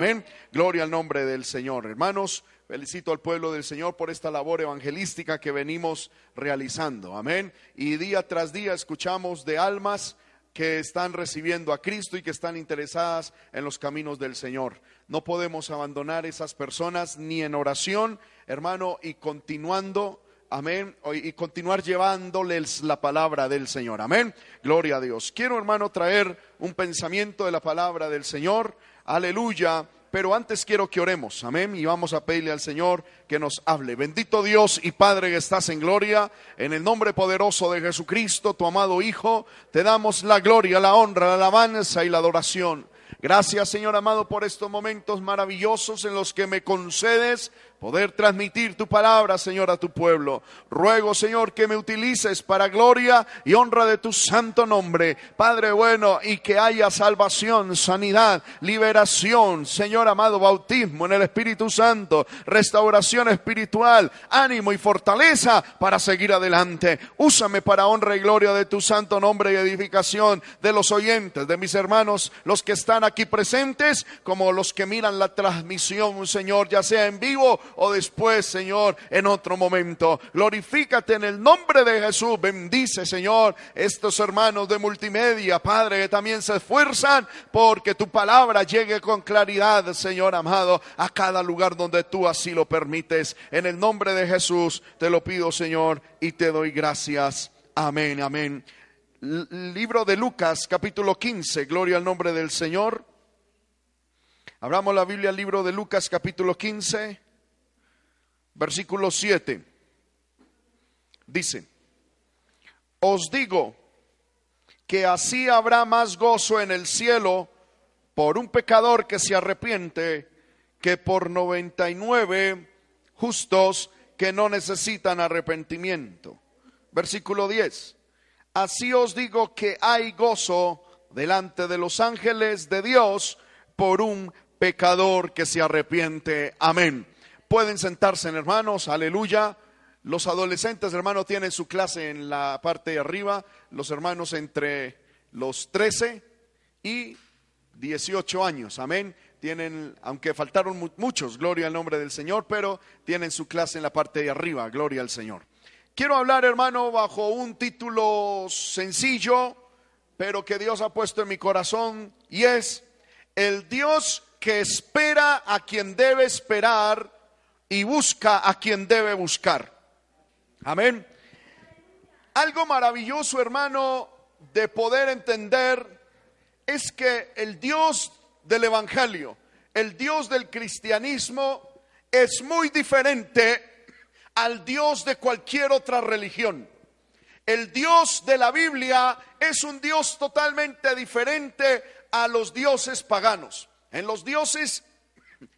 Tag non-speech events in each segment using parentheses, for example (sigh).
Amén. Gloria al nombre del Señor. Hermanos, felicito al pueblo del Señor por esta labor evangelística que venimos realizando. Amén. Y día tras día escuchamos de almas que están recibiendo a Cristo y que están interesadas en los caminos del Señor. No podemos abandonar esas personas ni en oración, hermano, y continuando Amén. Y continuar llevándoles la palabra del Señor. Amén. Gloria a Dios. Quiero, hermano, traer un pensamiento de la palabra del Señor. Aleluya. Pero antes quiero que oremos. Amén. Y vamos a pedirle al Señor que nos hable. Bendito Dios y Padre que estás en gloria. En el nombre poderoso de Jesucristo, tu amado Hijo, te damos la gloria, la honra, la alabanza y la adoración. Gracias, Señor amado, por estos momentos maravillosos en los que me concedes poder transmitir tu palabra, Señor, a tu pueblo. Ruego, Señor, que me utilices para gloria y honra de tu santo nombre, Padre bueno, y que haya salvación, sanidad, liberación, Señor amado, bautismo en el Espíritu Santo, restauración espiritual, ánimo y fortaleza para seguir adelante. Úsame para honra y gloria de tu santo nombre y edificación de los oyentes, de mis hermanos, los que están aquí presentes, como los que miran la transmisión, Señor, ya sea en vivo o después, Señor, en otro momento. Glorifícate en el nombre de Jesús. Bendice, Señor, estos hermanos de multimedia, Padre, que también se esfuerzan porque tu palabra llegue con claridad, Señor amado, a cada lugar donde tú así lo permites. En el nombre de Jesús te lo pido, Señor, y te doy gracias. Amén, amén. Libro de Lucas, capítulo 15, gloria al nombre del Señor. Abramos la Biblia, libro de Lucas, capítulo 15 versículo 7, dice, os digo que así habrá más gozo en el cielo por un pecador que se arrepiente que por 99 justos que no necesitan arrepentimiento. Versículo 10. Así os digo que hay gozo delante de los ángeles de Dios por un pecador que se arrepiente. Amén. Pueden sentarse, hermanos, aleluya. Los adolescentes, hermanos, tienen su clase en la parte de arriba. Los hermanos entre los 13 y 18 años, amén. Tienen, aunque faltaron muchos, gloria al nombre del Señor, pero tienen su clase en la parte de arriba, gloria al Señor. Quiero hablar, hermano, bajo un título sencillo, pero que Dios ha puesto en mi corazón, y es el Dios que espera a quien debe esperar y busca a quien debe buscar. Amén. Algo maravilloso, hermano, de poder entender es que el Dios del Evangelio, el Dios del cristianismo, es muy diferente al Dios de cualquier otra religión. El Dios de la Biblia es un Dios totalmente diferente a los dioses paganos. En los dioses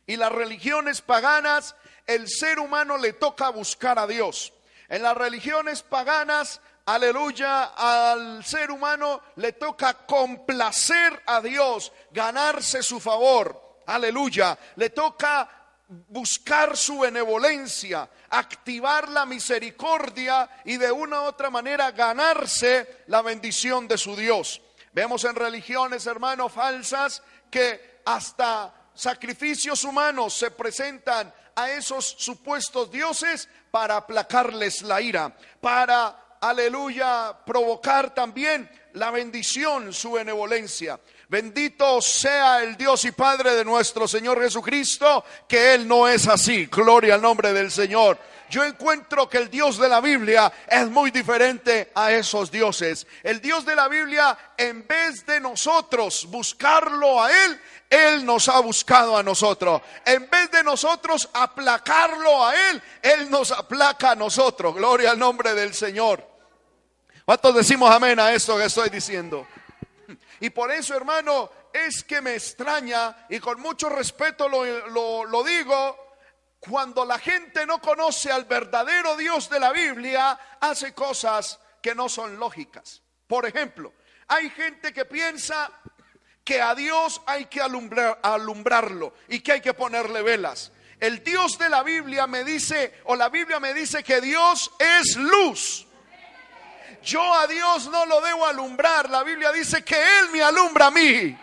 y las religiones paganas el ser humano le toca buscar a Dios. En las religiones paganas, aleluya, al ser humano le toca complacer a Dios, ganarse su favor. Aleluya, le toca buscar su benevolencia, activar la misericordia y de una u otra manera ganarse la bendición de su Dios. Vemos en religiones, hermanos, falsas que hasta sacrificios humanos se presentan a esos supuestos dioses para aplacarles la ira, para, aleluya, provocar también la bendición, su benevolencia. Bendito sea el Dios y Padre de nuestro Señor Jesucristo, que Él no es así. Gloria al nombre del Señor. Yo encuentro que el Dios de la Biblia es muy diferente a esos dioses. El Dios de la Biblia, en vez de nosotros buscarlo a Él, Él nos ha buscado a nosotros. En vez de nosotros aplacarlo a Él, Él nos aplaca a nosotros. Gloria al nombre del Señor. ¿Cuántos decimos amén a esto que estoy diciendo? Y por eso, hermano, es que me extraña y con mucho respeto lo, lo digo cuando la gente no conoce al verdadero Dios de la Biblia, hace cosas que no son lógicas. Por ejemplo, hay gente que piensa que a Dios hay que alumbrarlo y que hay que ponerle velas. El Dios de la Biblia me dice, o la Biblia me dice que Dios es luz. Yo a Dios no lo debo alumbrar. La Biblia dice que Él me alumbra a mí.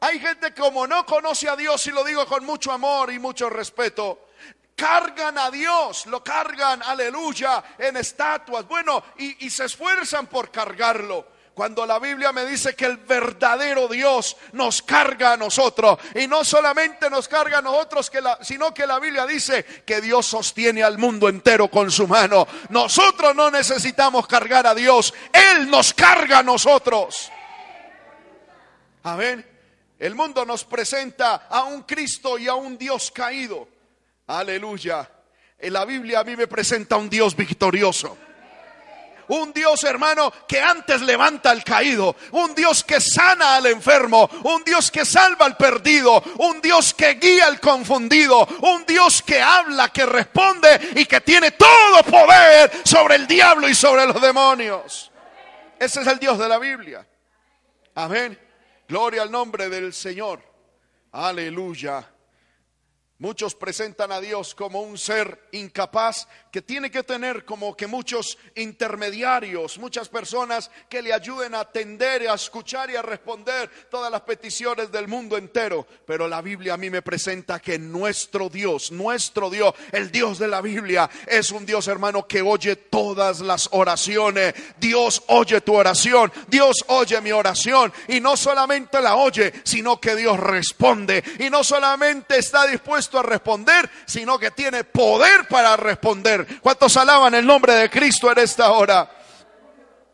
Hay gente como no conoce a Dios y lo digo con mucho amor y mucho respeto. Cargan a Dios, lo cargan, aleluya, en estatuas. Bueno, y, y se esfuerzan por cargarlo cuando la Biblia me dice que el verdadero Dios nos carga a nosotros. Y no solamente nos carga a nosotros, sino que la Biblia dice que Dios sostiene al mundo entero con su mano. Nosotros no necesitamos cargar a Dios, Él nos carga a nosotros. Amén. El mundo nos presenta a un Cristo y a un Dios caído. Aleluya. En la Biblia a mí me presenta a un Dios victorioso. Un Dios, hermano, que antes levanta al caído. Un Dios que sana al enfermo. Un Dios que salva al perdido. Un Dios que guía al confundido. Un Dios que habla, que responde y que tiene todo poder sobre el diablo y sobre los demonios. Ese es el Dios de la Biblia. Amén. Gloria al nombre del Señor. Aleluya. Muchos presentan a Dios como un ser incapaz que tiene que tener como que muchos intermediarios, muchas personas que le ayuden a atender, a escuchar y a responder todas las peticiones del mundo entero. Pero la Biblia a mí me presenta que nuestro Dios, nuestro Dios, el Dios de la Biblia, es un Dios hermano que oye todas las oraciones. Dios oye tu oración, Dios oye mi oración y no solamente la oye, sino que Dios responde y no solamente está dispuesto a responder, sino que tiene poder para responder. ¿Cuántos alaban el nombre de Cristo en esta hora?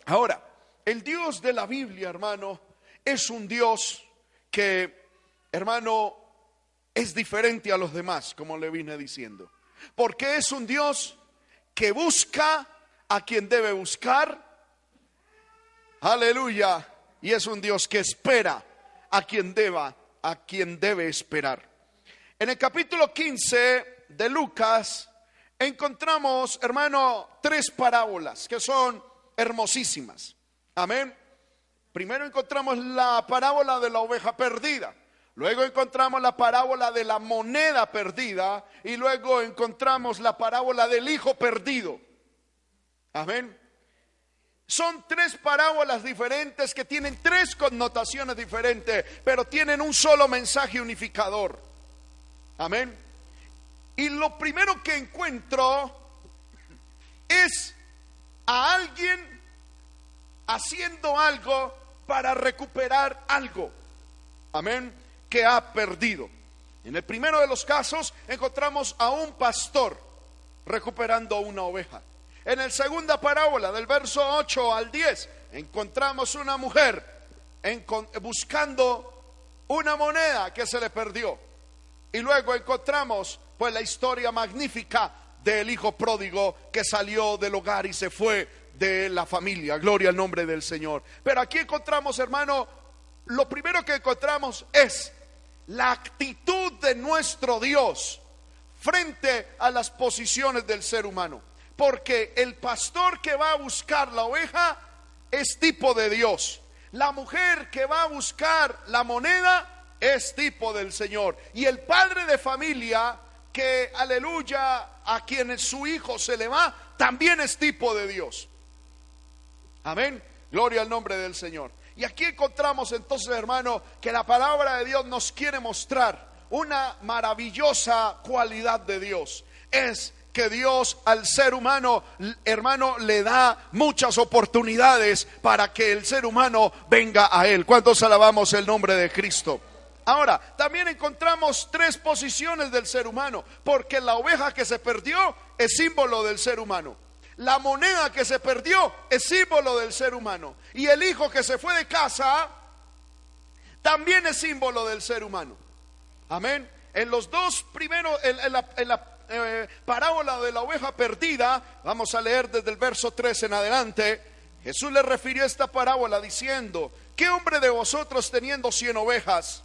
Ahora, el Dios de la Biblia, hermano, es un Dios que, hermano, es diferente a los demás, como le vine diciendo. Porque es un Dios que busca a quien debe buscar. Aleluya. Y es un Dios que espera a quien deba, a quien debe esperar. En el capítulo 15 de Lucas encontramos, hermano, tres parábolas que son hermosísimas. Amén. Primero encontramos la parábola de la oveja perdida. Luego encontramos la parábola de la moneda perdida y luego encontramos la parábola del hijo perdido. Amén. Son tres parábolas diferentes que tienen tres connotaciones diferentes, pero tienen un solo mensaje unificador. Amén. Y lo primero que encuentro es a alguien haciendo algo para recuperar algo. Amén. Que ha perdido. En el primero de los casos encontramos a un pastor recuperando una oveja. En la segunda parábola, del verso 8 al 10, encontramos una mujer buscando una moneda que se le perdió. Y luego encontramos pues la historia magnífica del hijo pródigo que salió del hogar y se fue de la familia. Gloria al nombre del Señor. Pero aquí encontramos, hermano, lo primero que encontramos es la actitud de nuestro Dios frente a las posiciones del ser humano. Porque el pastor que va a buscar la oveja es tipo de Dios. La mujer que va a buscar la moneda es tipo del Señor. Y el padre de familia que, aleluya, a quien su hijo se le va, también es tipo de Dios. Amén. Gloria al nombre del Señor. Y aquí encontramos entonces, hermano, que la palabra de Dios nos quiere mostrar una maravillosa cualidad de Dios. Es que Dios al ser humano, hermano, le da muchas oportunidades para que el ser humano venga a Él. ¿Cuántos alabamos el nombre de Cristo? Ahora, también encontramos tres posiciones del ser humano, porque la oveja que se perdió es símbolo del ser humano. La moneda que se perdió es símbolo del ser humano. Y el hijo que se fue de casa también es símbolo del ser humano. Amén. En los dos primeros, en, la, eh, parábola de la oveja perdida, vamos a leer desde el verso 3 en adelante, Jesús le refirió esta parábola diciendo, ¿qué hombre de vosotros teniendo cien ovejas?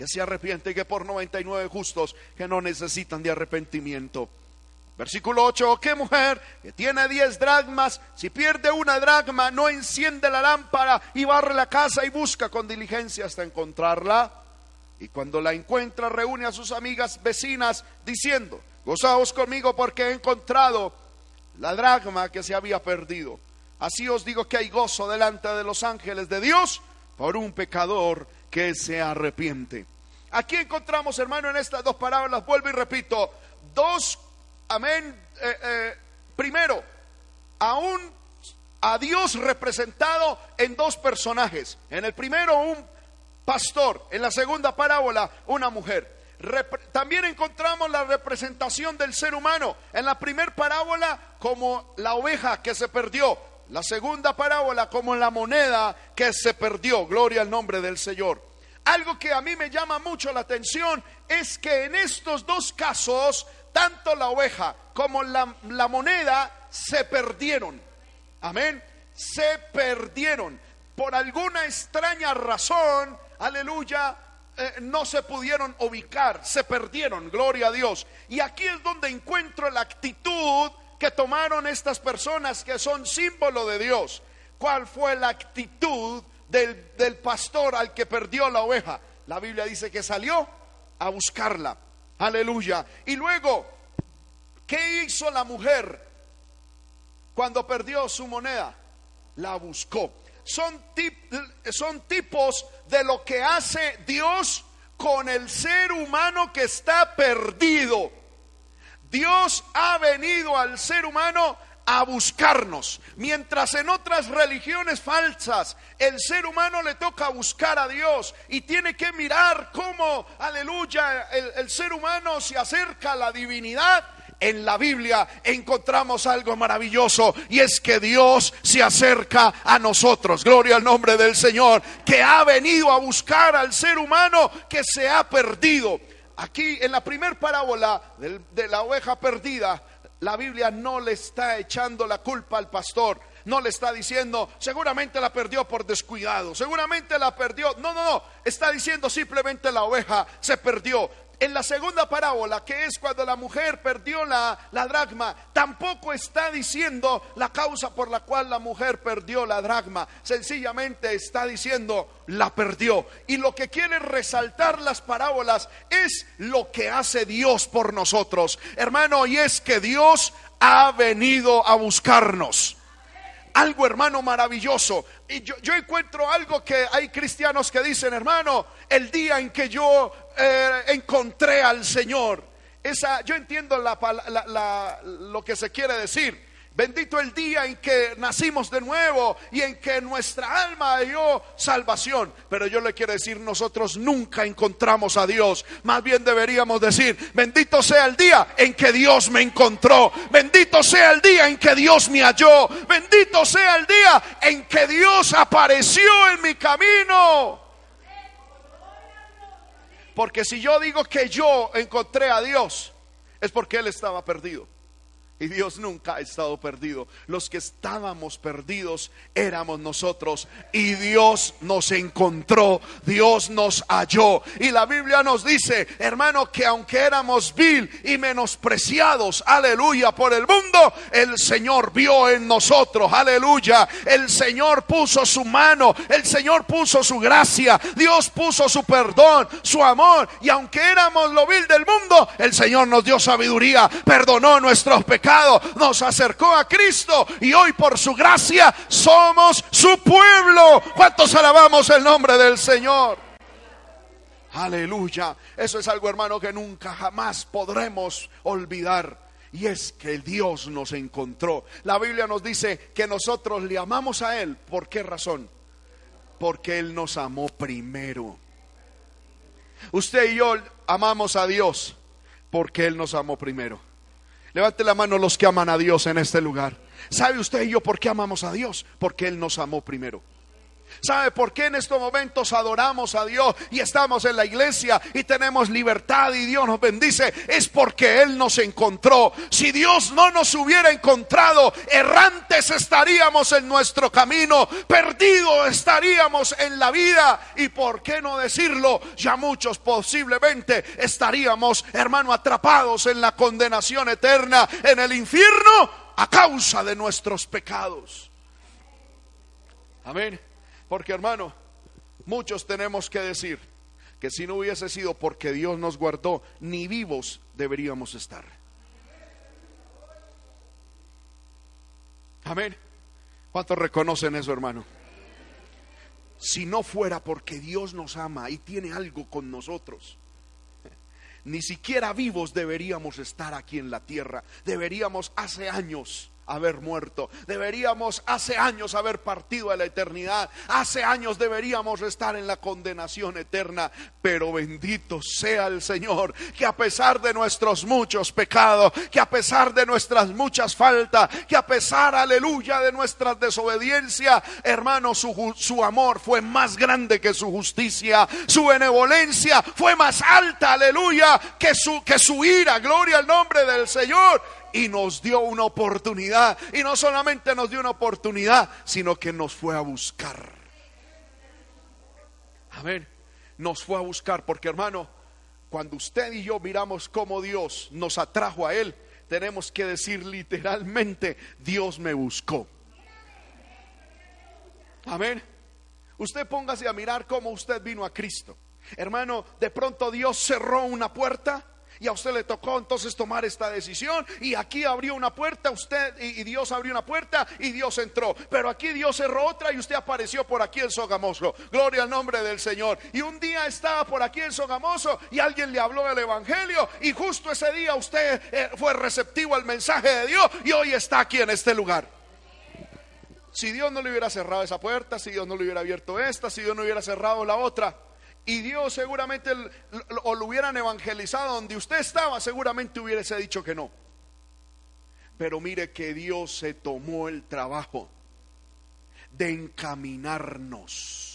que se arrepiente que por 99 justos que no necesitan de arrepentimiento. Versículo 8, ¿qué mujer que tiene 10 dracmas, si pierde una dracma, no enciende la lámpara y barre la casa y busca con diligencia hasta encontrarla? Y cuando la encuentra, reúne a sus amigas vecinas diciendo, gozaos conmigo porque he encontrado la dracma que se había perdido. Así os digo que hay gozo delante de los ángeles de Dios por un pecador que se arrepiente. Aquí encontramos, hermano, en estas dos parábolas, vuelvo y repito, dos, amén, eh, eh, primero, aún a Dios representado en dos personajes. En el primero, un pastor. En la segunda parábola, una mujer. también encontramos la representación del ser humano. En la primera parábola, como la oveja que se perdió. La segunda parábola, como la moneda que se perdió. Gloria al nombre del Señor. Algo que a mí me llama mucho la atención es que en estos dos casos, tanto la oveja como la, moneda se perdieron. Amén. Se perdieron. Por alguna extraña razón, aleluya, eh, no se pudieron ubicar, se perdieron, gloria a Dios. Y aquí es donde encuentro la actitud que tomaron estas personas que son símbolo de Dios. ¿Cuál fue la actitud del, del pastor al que perdió la oveja? La Biblia dice que salió a buscarla. Aleluya. Y luego, ¿qué hizo la mujer cuando perdió su moneda? La buscó son, son tipos de lo que hace Dios con el ser humano que está perdido. Dios ha venido al ser humano a buscarnos. Mientras en otras religiones falsas el ser humano le toca buscar a Dios y tiene que mirar cómo, aleluya, el, ser humano se acerca a la divinidad en la Biblia encontramos algo maravilloso y es que Dios se acerca a nosotros. Gloria al nombre del Señor, que ha venido a buscar al ser humano que se ha perdido. Aquí en la primer parábola de la oveja perdida, la Biblia no le está echando la culpa al pastor. No le está diciendo, seguramente la perdió por descuidado, seguramente la perdió. No, no, no. Está diciendo simplemente la oveja se perdió. En la segunda parábola, que es cuando la mujer perdió la, la, dracma, tampoco está diciendo la causa por la cual la mujer perdió la dracma. Sencillamente está diciendo la perdió. Y lo que quiere resaltar las parábolas es lo que hace Dios por nosotros. Hermano, y es que Dios ha venido a buscarnos algo, hermano, maravilloso. Y yo, yo, encuentro algo que hay cristianos que dicen, hermano, el día en que yo eh, encontré al Señor. Esa, yo entiendo la, la, lo que se quiere decir. Bendito el día en que nacimos de nuevo y en que nuestra alma halló salvación. Pero yo le quiero decir, nosotros nunca encontramos a Dios. Más bien deberíamos decir, bendito sea el día en que Dios me encontró. Bendito sea el día en que Dios me halló. Bendito sea el día en que Dios apareció en mi camino. Porque si yo digo que yo encontré a Dios, es porque Él estaba perdido. Y Dios nunca ha estado perdido. Los que estábamos perdidos éramos nosotros. Y Dios nos encontró. Dios nos halló. Y la Biblia nos dice, hermano, que aunque éramos vil y menospreciados, aleluya, por el mundo, el Señor vio en nosotros. Aleluya. El Señor puso su mano. El Señor puso su gracia. Dios puso su perdón, su amor. Y aunque éramos lo vil del mundo, el Señor nos dio sabiduría. Perdonó nuestros pecados nos acercó a Cristo y hoy por su gracia somos su pueblo. ¿Cuántos alabamos el nombre del Señor? Aleluya. Eso es algo, hermano, que nunca jamás podremos olvidar. Y es que Dios nos encontró. La Biblia nos dice que nosotros le amamos a Él. ¿Por qué razón? Porque Él nos amó primero. Usted y yo amamos a Dios porque Él nos amó primero. Levante la mano los que aman a Dios en este lugar. ¿Sabe usted y yo por qué amamos a Dios? Porque Él nos amó primero. ¿Sabe por qué en estos momentos adoramos a Dios y estamos en la iglesia y tenemos libertad y Dios nos bendice? Es porque Él nos encontró. Si Dios no nos hubiera encontrado, errantes estaríamos en nuestro camino, perdidos estaríamos en la vida. Y por qué no decirlo, ya muchos posiblemente estaríamos, hermano, atrapados en la condenación eterna, en el infierno, a causa de nuestros pecados. Amén. Porque hermano, muchos tenemos que decir que si no hubiese sido porque Dios nos guardó, ni vivos deberíamos estar. Amén. ¿Cuántos reconocen eso, hermano? Si no fuera porque Dios nos ama y tiene algo con nosotros, ni siquiera vivos deberíamos estar aquí en la tierra. Deberíamos hace años haber muerto. Deberíamos hace años haber partido a la eternidad. Hace años deberíamos estar en la condenación eterna. Pero bendito sea el Señor, que a pesar de nuestros muchos pecados, que a pesar de nuestras muchas faltas, que a pesar, aleluya, de nuestra desobediencia, hermano, su, su amor fue más grande que su justicia. Su benevolencia fue más alta, aleluya, que su, que su ira. Gloria al nombre del Señor y nos dio una oportunidad. Y no solamente nos dio una oportunidad, sino que nos fue a buscar. Amén. Nos fue a buscar porque hermano, cuando usted y yo miramos cómo Dios nos atrajo a Él, tenemos que decir literalmente, Dios me buscó. Amén. Usted póngase a mirar cómo usted vino a Cristo. Hermano, de pronto Dios cerró una puerta y a usted le tocó entonces tomar esta decisión y aquí abrió una puerta, usted y, Dios abrió una puerta y Dios entró, pero aquí Dios cerró otra y usted apareció por aquí en Sogamoso. Gloria al nombre del Señor. Y un día estaba por aquí en Sogamoso y alguien le habló del evangelio y justo ese día usted eh, fue receptivo al mensaje de Dios y hoy está aquí en este lugar. Si Dios no le hubiera cerrado esa puerta, si Dios no le hubiera abierto esta, si Dios no hubiera cerrado la otra, y Dios seguramente o lo hubieran evangelizado donde usted estaba, seguramente hubiese dicho que no. Pero mire que Dios se tomó el trabajo de encaminarnos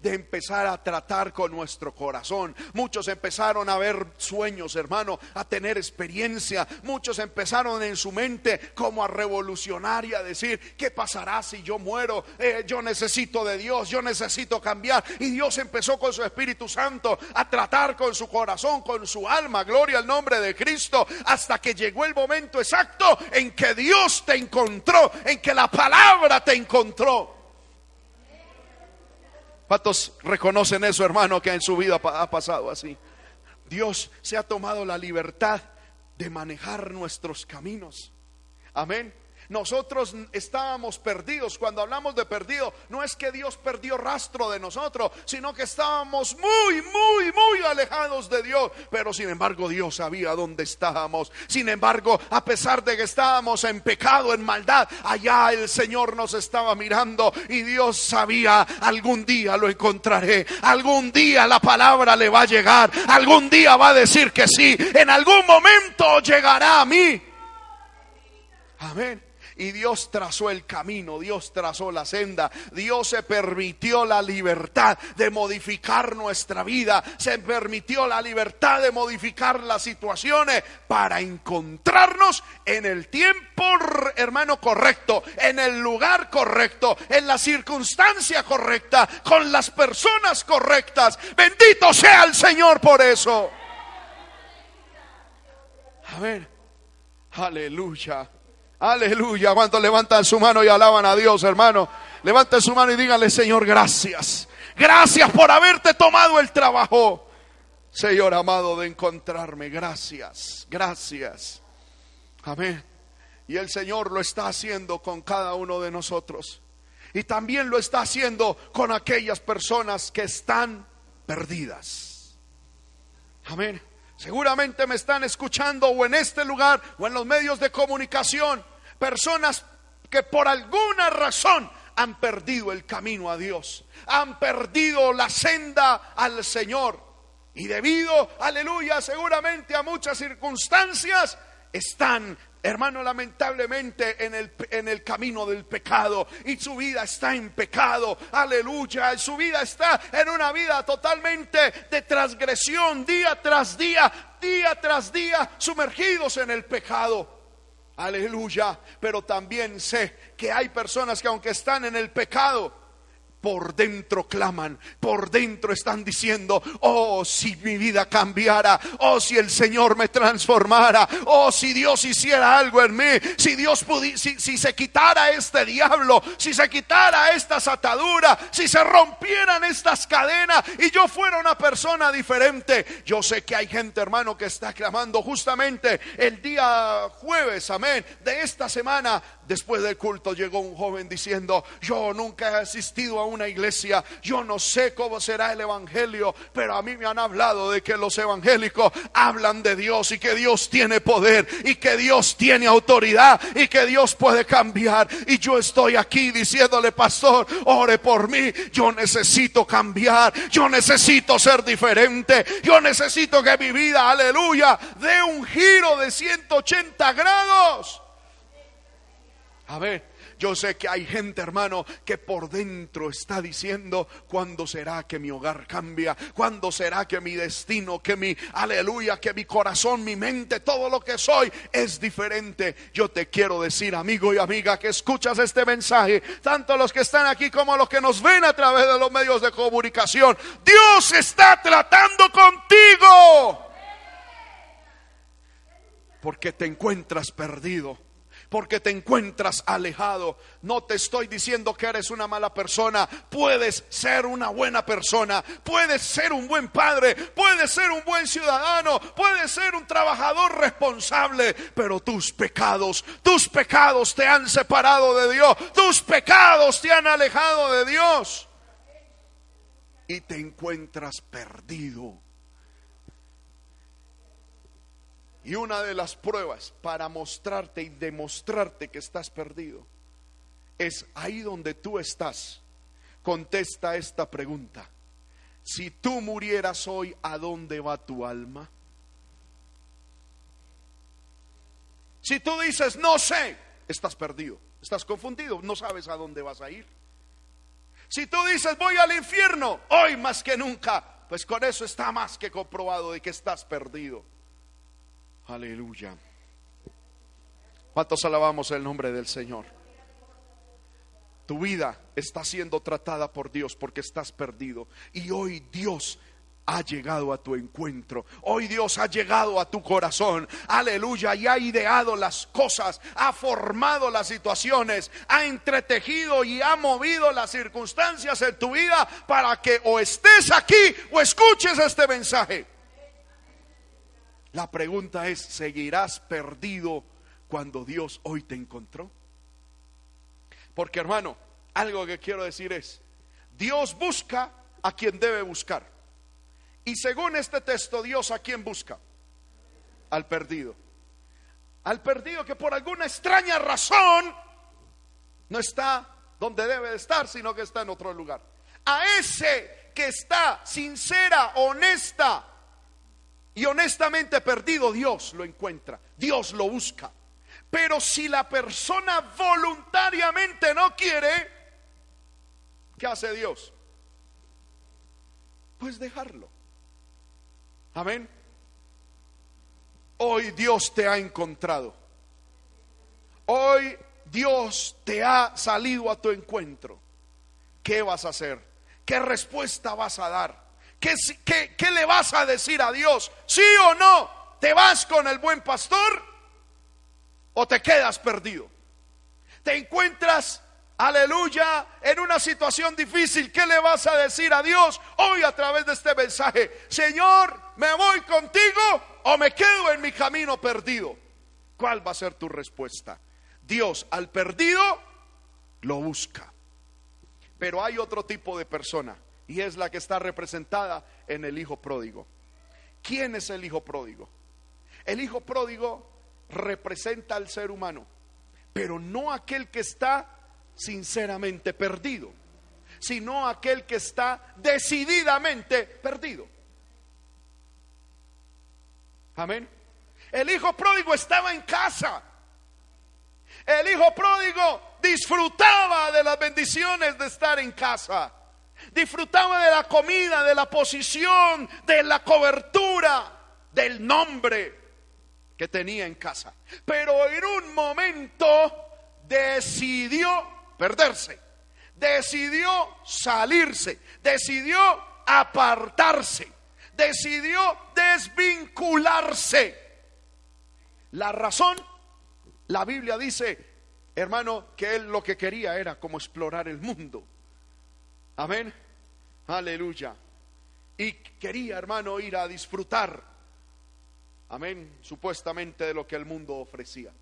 de empezar a tratar con nuestro corazón. Muchos empezaron a ver sueños, hermano, a tener experiencia. Muchos empezaron en su mente como a revolucionar y a decir, ¿qué pasará si yo muero? Eh, yo necesito de Dios, yo necesito cambiar. Y Dios empezó con su Espíritu Santo a tratar con su corazón, con su alma. Gloria al nombre de Cristo. Hasta que llegó el momento exacto en que Dios te encontró, en que la palabra te encontró. ¿Cuántos reconocen eso, hermano, que en su vida ha pasado así? Dios se ha tomado la libertad de manejar nuestros caminos. Amén. Nosotros estábamos perdidos. Cuando hablamos de perdido, no es que Dios perdió rastro de nosotros, sino que estábamos muy, muy, muy alejados de Dios. Pero sin embargo, Dios sabía dónde estábamos. Sin embargo, a pesar de que estábamos en pecado, en maldad, allá el Señor nos estaba mirando y Dios sabía, algún día lo encontraré. Algún día la palabra le va a llegar. Algún día va a decir que sí. En algún momento llegará a mí. Amén. Y Dios trazó el camino, Dios trazó la senda, Dios se permitió la libertad de modificar nuestra vida, se permitió la libertad de modificar las situaciones para encontrarnos en el tiempo, hermano, correcto, en el lugar correcto, en la circunstancia correcta, con las personas correctas. Bendito sea el Señor por eso. Amén. Aleluya. Aleluya. ¿Cuántos levantan su mano y alaban a Dios, hermano? Levanten su mano y díganle, Señor, gracias. Gracias por haberte tomado el trabajo, Señor amado, de encontrarme. Gracias, gracias. Amén. Y el Señor lo está haciendo con cada uno de nosotros. Y también lo está haciendo con aquellas personas que están perdidas. Amén. Seguramente me están escuchando o en este lugar o en los medios de comunicación personas que por alguna razón han perdido el camino a Dios, han perdido la senda al Señor. Y debido, aleluya, seguramente a muchas circunstancias, están hermano, lamentablemente en el, en el camino del pecado y su vida está en pecado, aleluya, su vida está en una vida totalmente de transgresión, día tras día, día tras día, sumergidos en el pecado. Aleluya, pero también sé que hay personas que aunque están en el pecado, por dentro claman, por dentro están diciendo, oh, si mi vida cambiara, oh, si el Señor me transformara, oh, si Dios hiciera algo en mí, si Dios pudiera, si, si se quitara este diablo, si se quitara estas ataduras, si se rompieran estas cadenas y yo fuera una persona diferente. Yo sé que hay gente, hermano, que está clamando justamente el día jueves, amén, de esta semana, después del culto, llegó un joven diciendo, yo nunca he asistido a un una iglesia. Yo no sé cómo será el evangelio, pero a mí me han hablado de que los evangélicos hablan de Dios y que Dios tiene poder y que Dios tiene autoridad y que Dios puede cambiar. Y yo estoy aquí diciéndole, pastor, ore por mí. Yo necesito cambiar. Yo necesito ser diferente. Yo necesito que mi vida, aleluya, dé un giro de 180 grados. A ver, yo sé que hay gente, hermano, que por dentro está diciendo, ¿cuándo será que mi hogar cambia? ¿Cuándo será que mi destino, que mi, aleluya, que mi corazón, mi mente, todo lo que soy es diferente? Yo te quiero decir, amigo y amiga, que escuchas este mensaje, tanto los que están aquí como los que nos ven a través de los medios de comunicación. Dios está tratando contigo. Porque te encuentras perdido porque te encuentras alejado. No te estoy diciendo que eres una mala persona. Puedes ser una buena persona. Puedes ser un buen padre. Puedes ser un buen ciudadano. Puedes ser un trabajador responsable. Pero tus pecados, tus pecados te han separado de Dios. Tus pecados te han alejado de Dios. Y te encuentras perdido Y una de las pruebas para mostrarte y demostrarte que estás perdido es ahí donde tú estás. Contesta esta pregunta. Si tú murieras hoy, ¿a dónde va tu alma? Si tú dices, no sé, estás perdido, estás confundido, no sabes a dónde vas a ir. Si tú dices, voy al infierno, hoy más que nunca, pues con eso está más que comprobado de que estás perdido. Aleluya. ¿Cuántos alabamos el nombre del Señor? Tu vida está siendo tratada por Dios porque estás perdido. Y hoy Dios ha llegado a tu encuentro. Hoy Dios ha llegado a tu corazón. Aleluya. Y ha ideado las cosas, ha formado las situaciones, ha entretejido y ha movido las circunstancias en tu vida para que o estés aquí o escuches este mensaje. La pregunta es, ¿seguirás perdido cuando Dios hoy te encontró? Porque hermano, algo que quiero decir es, Dios busca a quien debe buscar. Y según este texto, Dios a quien busca? Al perdido. Al perdido que por alguna extraña razón no está donde debe de estar, sino que está en otro lugar. A ese que está sincera, honesta, y honestamente perdido, Dios lo encuentra, Dios lo busca. Pero si la persona voluntariamente no quiere, ¿qué hace Dios? Pues dejarlo. Amén. Hoy Dios te ha encontrado. Hoy Dios te ha salido a tu encuentro. ¿Qué vas a hacer? ¿Qué respuesta vas a dar? ¿Qué, le vas a decir a Dios? ¿Sí o no? ¿Te vas con el buen pastor o te quedas perdido? ¿Te encuentras, aleluya, en una situación difícil? ¿Qué le vas a decir a Dios hoy a través de este mensaje? Señor, ¿me voy contigo o me quedo en mi camino perdido? ¿Cuál va a ser tu respuesta? Dios al perdido lo busca. Pero hay otro tipo de persona y es la que está representada en el hijo pródigo. ¿Quién es el hijo pródigo? El hijo pródigo representa al ser humano, pero no aquel que está sinceramente perdido, sino aquel que está decididamente perdido. Amén. El hijo pródigo estaba en casa. El hijo pródigo disfrutaba de las bendiciones de estar en casa. Disfrutaba de la comida, de la posición, de la cobertura, del nombre que tenía en casa. Pero en un momento decidió perderse, decidió salirse, decidió apartarse, decidió desvincularse. La razón, la Biblia dice, hermano, que él lo que quería era como explorar el mundo. Amén. Aleluya. Y quería, hermano, ir a disfrutar. Amén. Supuestamente de lo que el mundo ofrecía.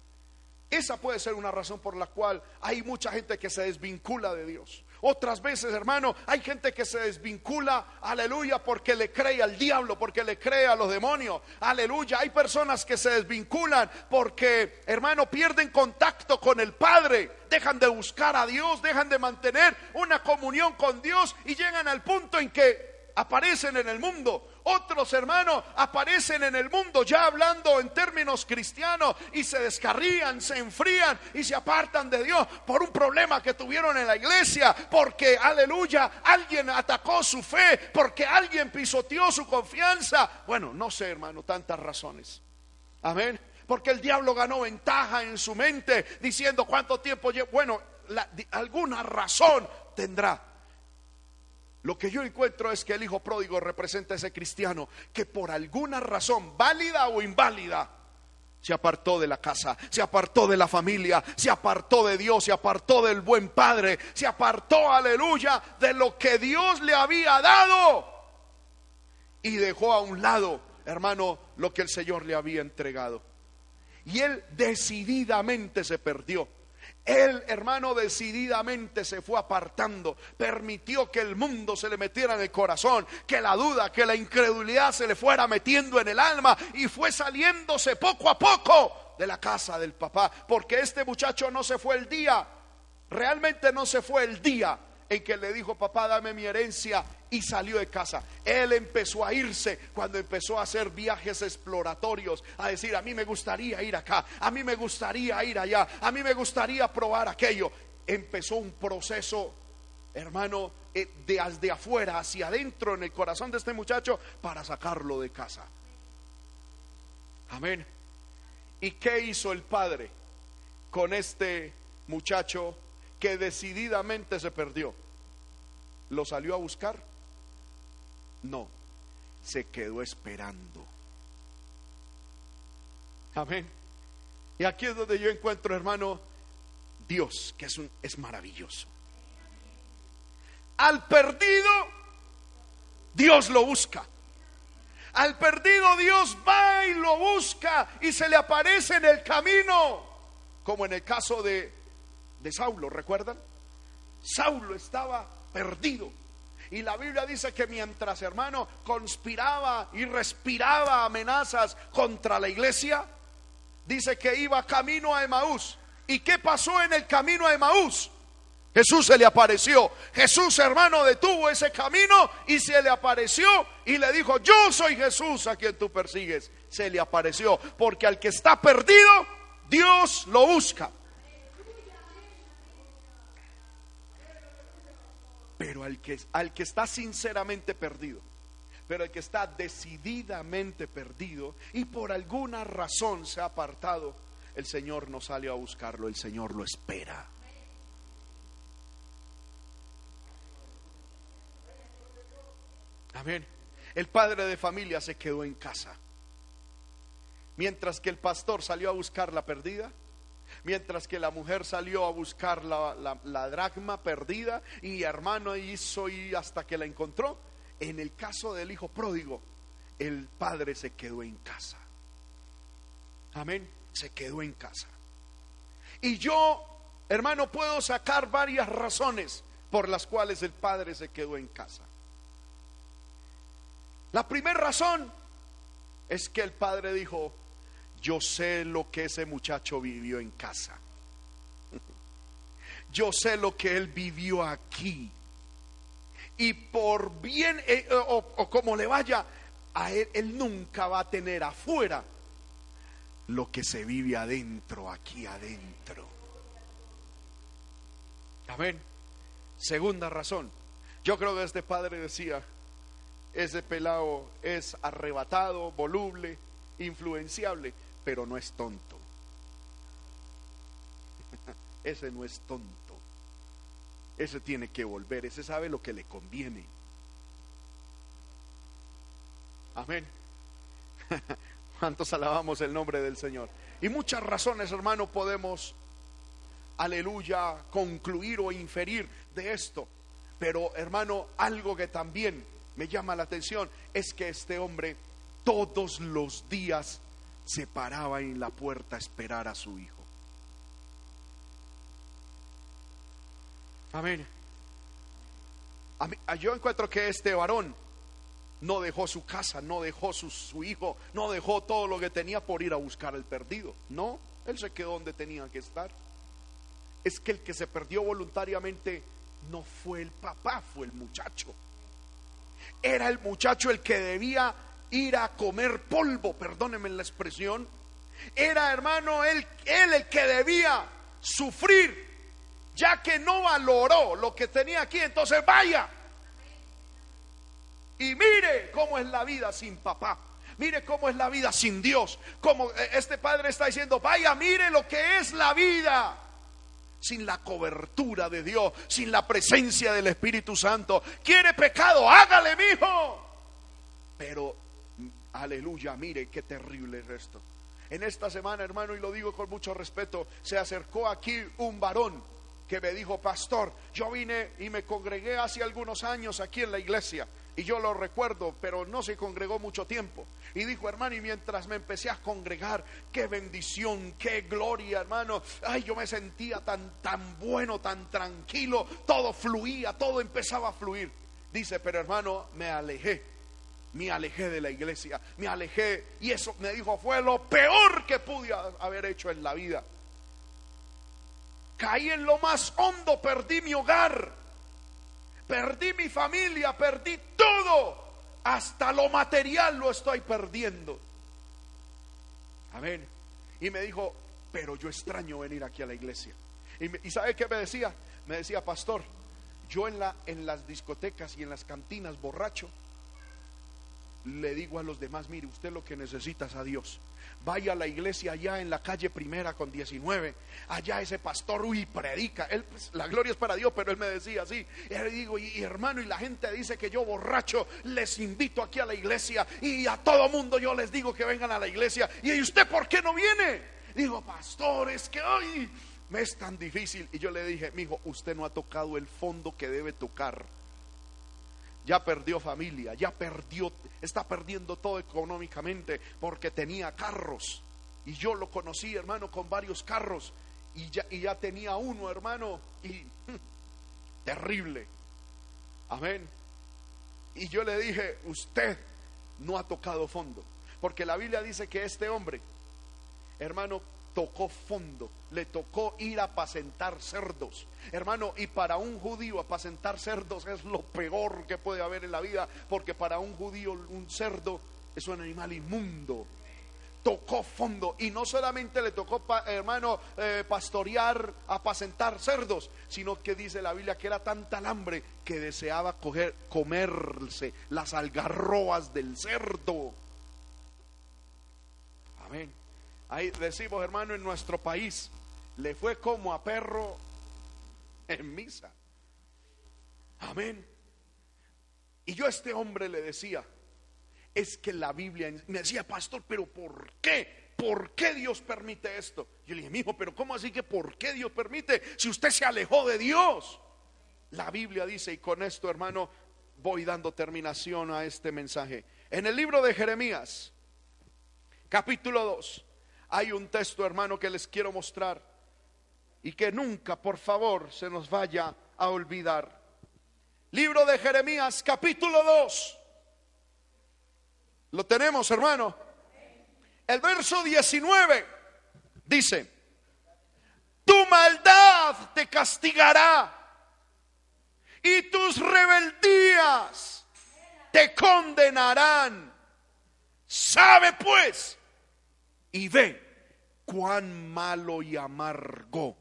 Esa puede ser una razón por la cual hay mucha gente que se desvincula de Dios. Otras veces, hermano, hay gente que se desvincula, aleluya, porque le cree al diablo, porque le cree a los demonios. Aleluya. Hay personas que se desvinculan porque, hermano, pierden contacto con el Padre, dejan de buscar a Dios, dejan de mantener una comunión con Dios y llegan al punto en que aparecen en el mundo. Otros hermanos aparecen en el mundo ya hablando en términos cristianos y se descarrían, se enfrían y se apartan de Dios por un problema que tuvieron en la iglesia, porque, aleluya, alguien atacó su fe, porque alguien pisoteó su confianza. Bueno, no sé, hermano, tantas razones. Amén. Porque el diablo ganó ventaja en su mente diciendo cuánto tiempo llevo. Bueno, alguna razón tendrá. Lo que yo encuentro es que el hijo pródigo representa a ese cristiano que por alguna razón, válida o inválida, se apartó de la casa, se apartó de la familia, se apartó de Dios, se apartó del buen padre, se apartó, aleluya, de lo que Dios le había dado y dejó a un lado, hermano, lo que el Señor le había entregado. Y él decididamente se perdió. Él, hermano, decididamente se fue apartando, permitió que el mundo se le metiera en el corazón, que la duda, que la incredulidad se le fuera metiendo en el alma y fue saliéndose poco a poco de la casa del papá, porque este muchacho no se fue el día, realmente no se fue el día en que le dijo, papá, dame mi herencia y salió de casa. Él empezó a irse cuando empezó a hacer viajes exploratorios, a decir, a mí me gustaría ir acá, a mí me gustaría ir allá, a mí me gustaría probar aquello. Empezó un proceso, hermano, eh, de desde afuera hacia adentro en el corazón de este muchacho para sacarlo de casa. Amén. ¿Y qué hizo el padre con este muchacho que decididamente se perdió? ¿Lo salió a buscar? No, se quedó esperando. Amén. Y aquí es donde yo encuentro, hermano, Dios, que es, un, es maravilloso. Al perdido, Dios lo busca. Al perdido Dios va y lo busca y se le aparece en el camino, como en el caso de, de Saulo, ¿recuerdan? Saulo estaba perdido. Y la Biblia dice que mientras hermano conspiraba y respiraba amenazas contra la iglesia, dice que iba camino a Emaús. ¿Y qué pasó en el camino a Emaús? Jesús se le apareció. Jesús, hermano, detuvo ese camino y se le apareció y le dijo, yo soy Jesús a quien tú persigues. Se le apareció, porque al que está perdido, Dios lo busca. Pero al que, al que está sinceramente perdido, pero el que está decididamente perdido y por alguna razón se ha apartado, el Señor no sale a buscarlo, el Señor lo espera. Amén. El padre de familia se quedó en casa. Mientras que el pastor salió a buscar la perdida, mientras que la mujer salió a buscar la, dracma perdida y hermano hizo y hasta que la encontró. En el caso del hijo pródigo, el padre se quedó en casa. Amén, se quedó en casa. Y yo, hermano, puedo sacar varias razones por las cuales el padre se quedó en casa. La primera razón es que el padre dijo, yo sé lo que ese muchacho vivió en casa. Yo sé lo que él vivió aquí. Y por bien eh, o, como le vaya, a él, él nunca va a tener afuera lo que se vive adentro, aquí adentro. Amén. Segunda razón. Yo creo que este padre decía, ese pelado es arrebatado, voluble, influenciable, pero no es tonto. (laughs) ese no es tonto. Ese tiene que volver, ese sabe lo que le conviene. Amén. (laughs) ¿Cuántos alabamos el nombre del Señor? Y muchas razones, hermano, podemos, aleluya, concluir o inferir de esto. Pero, hermano, algo que también me llama la atención es que este hombre todos los días se paraba en la puerta a esperar a su hijo. Amén. yo encuentro que este varón no dejó su casa, no dejó su, hijo, no dejó todo lo que tenía por ir a buscar el perdido. No, él se quedó donde tenía que estar. Es que el que se perdió voluntariamente no fue el papá, fue el muchacho. Era el muchacho el que debía ir a comer polvo, perdónenme la expresión. Era, hermano, él, él el que debía sufrir, ya que no valoró lo que tenía aquí, entonces vaya y mire cómo es la vida sin papá. Mire cómo es la vida sin Dios. Como eh, este padre está diciendo, vaya, mire lo que es la vida sin la cobertura de Dios, sin la presencia del Espíritu Santo. ¿Quiere pecado? Hágale, mijo. Pero, aleluya, mire qué terrible es esto. En esta semana, hermano, y lo digo con mucho respeto, se acercó aquí un varón que me dijo, pastor, yo vine y me congregué hace algunos años aquí en la iglesia. Y yo lo recuerdo, pero no se congregó mucho tiempo. Y dijo, hermano, y mientras me empecé a congregar, qué bendición, qué gloria, hermano. Ay, yo me sentía tan, tan bueno, tan tranquilo. Todo fluía, todo empezaba a fluir. Dice, pero hermano, me alejé. Me alejé de la iglesia, me alejé. Y eso me dijo, fue lo peor que pude haber hecho en la vida. Caí en lo más hondo, perdí mi hogar perdí mi familia, perdí todo, hasta lo material lo estoy perdiendo. Amén. Y me dijo, pero yo extraño venir aquí a la iglesia. Y, ¿sabe qué me decía? Me decía, pastor, yo en, la, en las discotecas y en las cantinas borracho, le digo a los demás, mire, usted lo que necesita es a Dios. Vaya a la iglesia allá en la calle primera con 19, allá ese pastor, uy, predica, él, pues, la gloria es para Dios, pero él me decía así, y le digo, y, hermano, y la gente dice que yo borracho les invito aquí a la iglesia, y a todo mundo yo les digo que vengan a la iglesia, y usted por qué no viene? Digo, pastor, es que hoy me es tan difícil, y yo le dije, mi hijo, usted no ha tocado el fondo que debe tocar ya perdió familia, ya perdió, está perdiendo todo económicamente porque tenía carros. Y yo lo conocí, hermano, con varios carros. Y ya, y ya tenía uno, hermano, y terrible. Amén. Y yo le dije, usted no ha tocado fondo. Porque la Biblia dice que este hombre, hermano, tocó fondo, le tocó ir a apacentar cerdos. Hermano, y para un judío apacentar cerdos es lo peor que puede haber en la vida, porque para un judío un cerdo es un animal inmundo. Tocó fondo y no solamente le tocó, hermano, eh, pastorear, apacentar cerdos, sino que dice la Biblia que era tanta el hambre que deseaba coger, comerse las algarrobas del cerdo. Amén. Ahí decimos, hermano, en nuestro país, le fue como a perro en misa. Amén. Y yo a este hombre le decía, es que la Biblia me decía, pastor, pero ¿por qué? ¿Por qué Dios permite esto? Yo le dije, hijo, pero ¿cómo así que por qué Dios permite si usted se alejó de Dios? La Biblia dice, y con esto, hermano, voy dando terminación a este mensaje. En el libro de Jeremías, capítulo 2, hay un texto, hermano, que les quiero mostrar y que nunca, por favor, se nos vaya a olvidar. Libro de Jeremías, capítulo 2. Lo tenemos, hermano. El verso 19 dice, tu maldad te castigará y tus rebeldías te condenarán. Sabe pues y ve cuán malo y amargo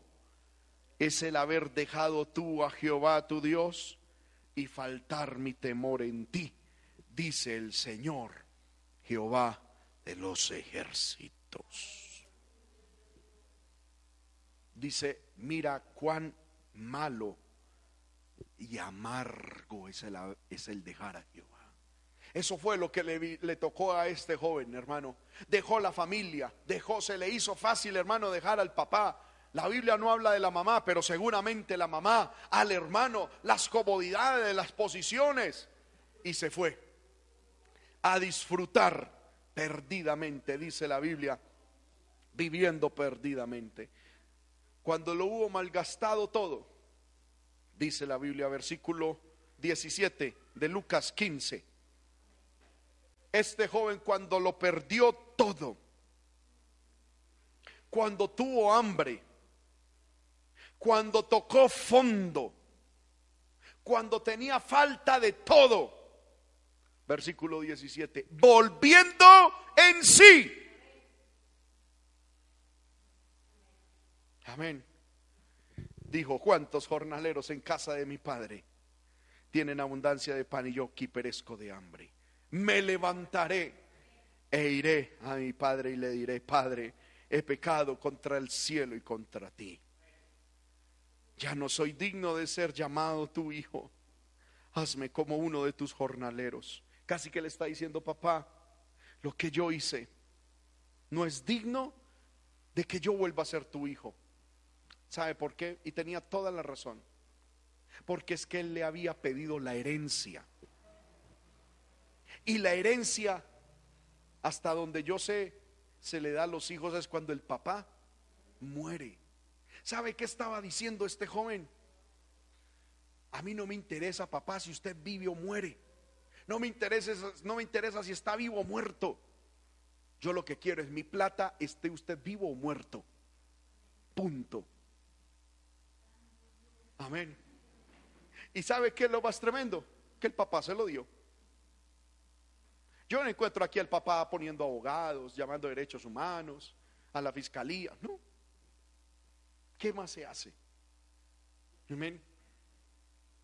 es el haber dejado tú a Jehová tu Dios y faltar mi temor en ti, dice el Señor, Jehová de los ejércitos. Dice, mira cuán malo y amargo es el, es el dejar a Jehová. Eso fue lo que le, tocó a este joven, hermano. Dejó la familia, dejó, se le hizo fácil, hermano, dejar al papá. La Biblia no habla de la mamá, pero seguramente la mamá, al hermano, las comodidades, las posiciones. Y se fue a disfrutar perdidamente, dice la Biblia, viviendo perdidamente. Cuando lo hubo malgastado todo, dice la Biblia, versículo 17 de Lucas 15. Este joven cuando lo perdió todo, cuando tuvo hambre, cuando tocó fondo, cuando tenía falta de todo, versículo 17, volviendo en sí. Amén dijo, ¿cuántos jornaleros en casa de mi padre tienen abundancia de pan y yo aquí perezco de hambre? Me levantaré e iré a mi padre y le diré, Padre, he pecado contra el cielo y contra ti. Ya no soy digno de ser llamado tu hijo. Hazme como uno de tus jornaleros. Casi que le está diciendo, papá, lo que yo hice no es digno de que yo vuelva a ser tu hijo. ¿Sabe por qué? Y tenía toda la razón. Porque es que él le había pedido la herencia. Y la herencia, hasta donde yo sé, se le da a los hijos es cuando el papá muere. ¿Sabe qué estaba diciendo este joven? A mí no me interesa, papá, si usted vive o muere. No me interesa, no me interesa si está vivo o muerto. Yo lo que quiero es mi plata, esté usted vivo o muerto. Punto. Amén. ¿Y sabe qué es lo más tremendo? Que el papá se lo dio. Yo no encuentro aquí al papá poniendo abogados, llamando derechos humanos, a la fiscalía, no. ¿Qué más se hace? Amén.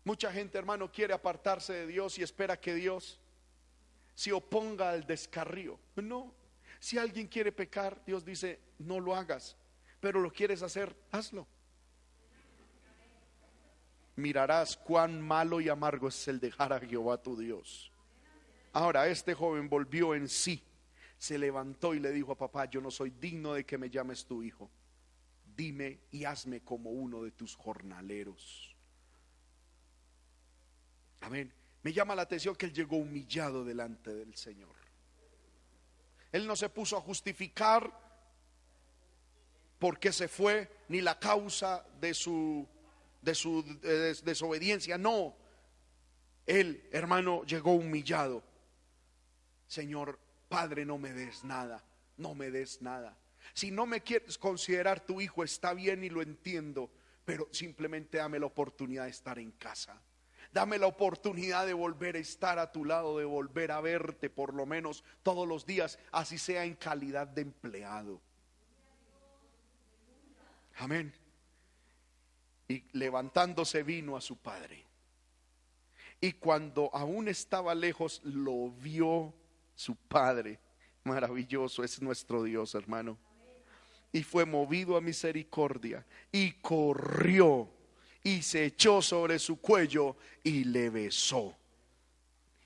Mucha gente, hermano, quiere apartarse de Dios y espera que Dios se oponga al descarrío. No. Si alguien quiere pecar, Dios dice, no lo hagas. Pero lo quieres hacer, hazlo mirarás cuán malo y amargo es el dejar a Jehová tu Dios. Ahora este joven volvió en sí, se levantó y le dijo a papá, yo no soy digno de que me llames tu hijo. Dime y hazme como uno de tus jornaleros. Amén. Me llama la atención que él llegó humillado delante del Señor. Él no se puso a justificar por qué se fue, ni la causa de su de su desobediencia. No, él, hermano, llegó humillado. Señor, Padre, no me des nada, no me des nada. Si no me quieres considerar tu hijo, está bien y lo entiendo, pero simplemente dame la oportunidad de estar en casa. Dame la oportunidad de volver a estar a tu lado, de volver a verte por lo menos todos los días, así sea en calidad de empleado. Amén y levantándose vino a su padre. Y cuando aún estaba lejos, lo vio su padre. Maravilloso es nuestro Dios, hermano. Y fue movido a misericordia y corrió y se echó sobre su cuello y le besó.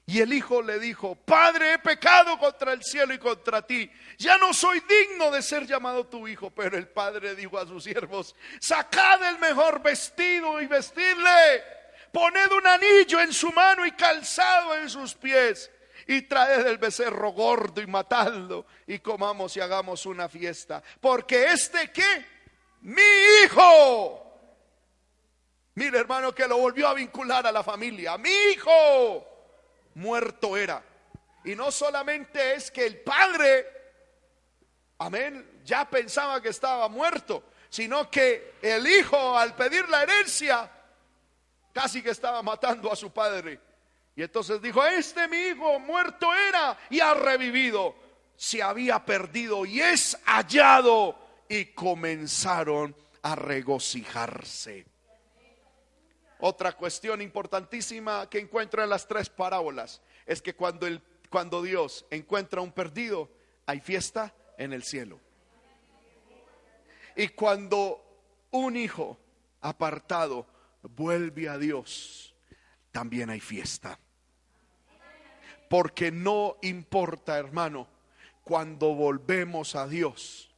Y el hijo le dijo, Padre, he pecado contra el cielo y contra ti. Ya no soy digno de ser llamado tu hijo. Pero el padre dijo a sus siervos, sacad el mejor vestido y vestirle. Poned un anillo en su mano y calzado en sus pies. Y traed el becerro gordo y matadlo. Y comamos y hagamos una fiesta. Porque este que, mi hijo. Mire hermano que lo volvió a vincular a la familia. Mi hijo muerto era. Y no solamente es que el padre, amén, ya pensaba que estaba muerto, sino que el hijo al pedir la herencia casi que estaba matando a su padre. Y entonces dijo, este mi hijo muerto era y ha revivido. Se había perdido y es hallado y comenzaron a regocijarse. Otra cuestión importantísima que encuentro en las tres parábolas es que cuando, el, cuando Dios encuentra un perdido, hay fiesta en el cielo. Y cuando un hijo apartado vuelve a Dios, también hay fiesta. Porque no importa, hermano, cuando volvemos a Dios,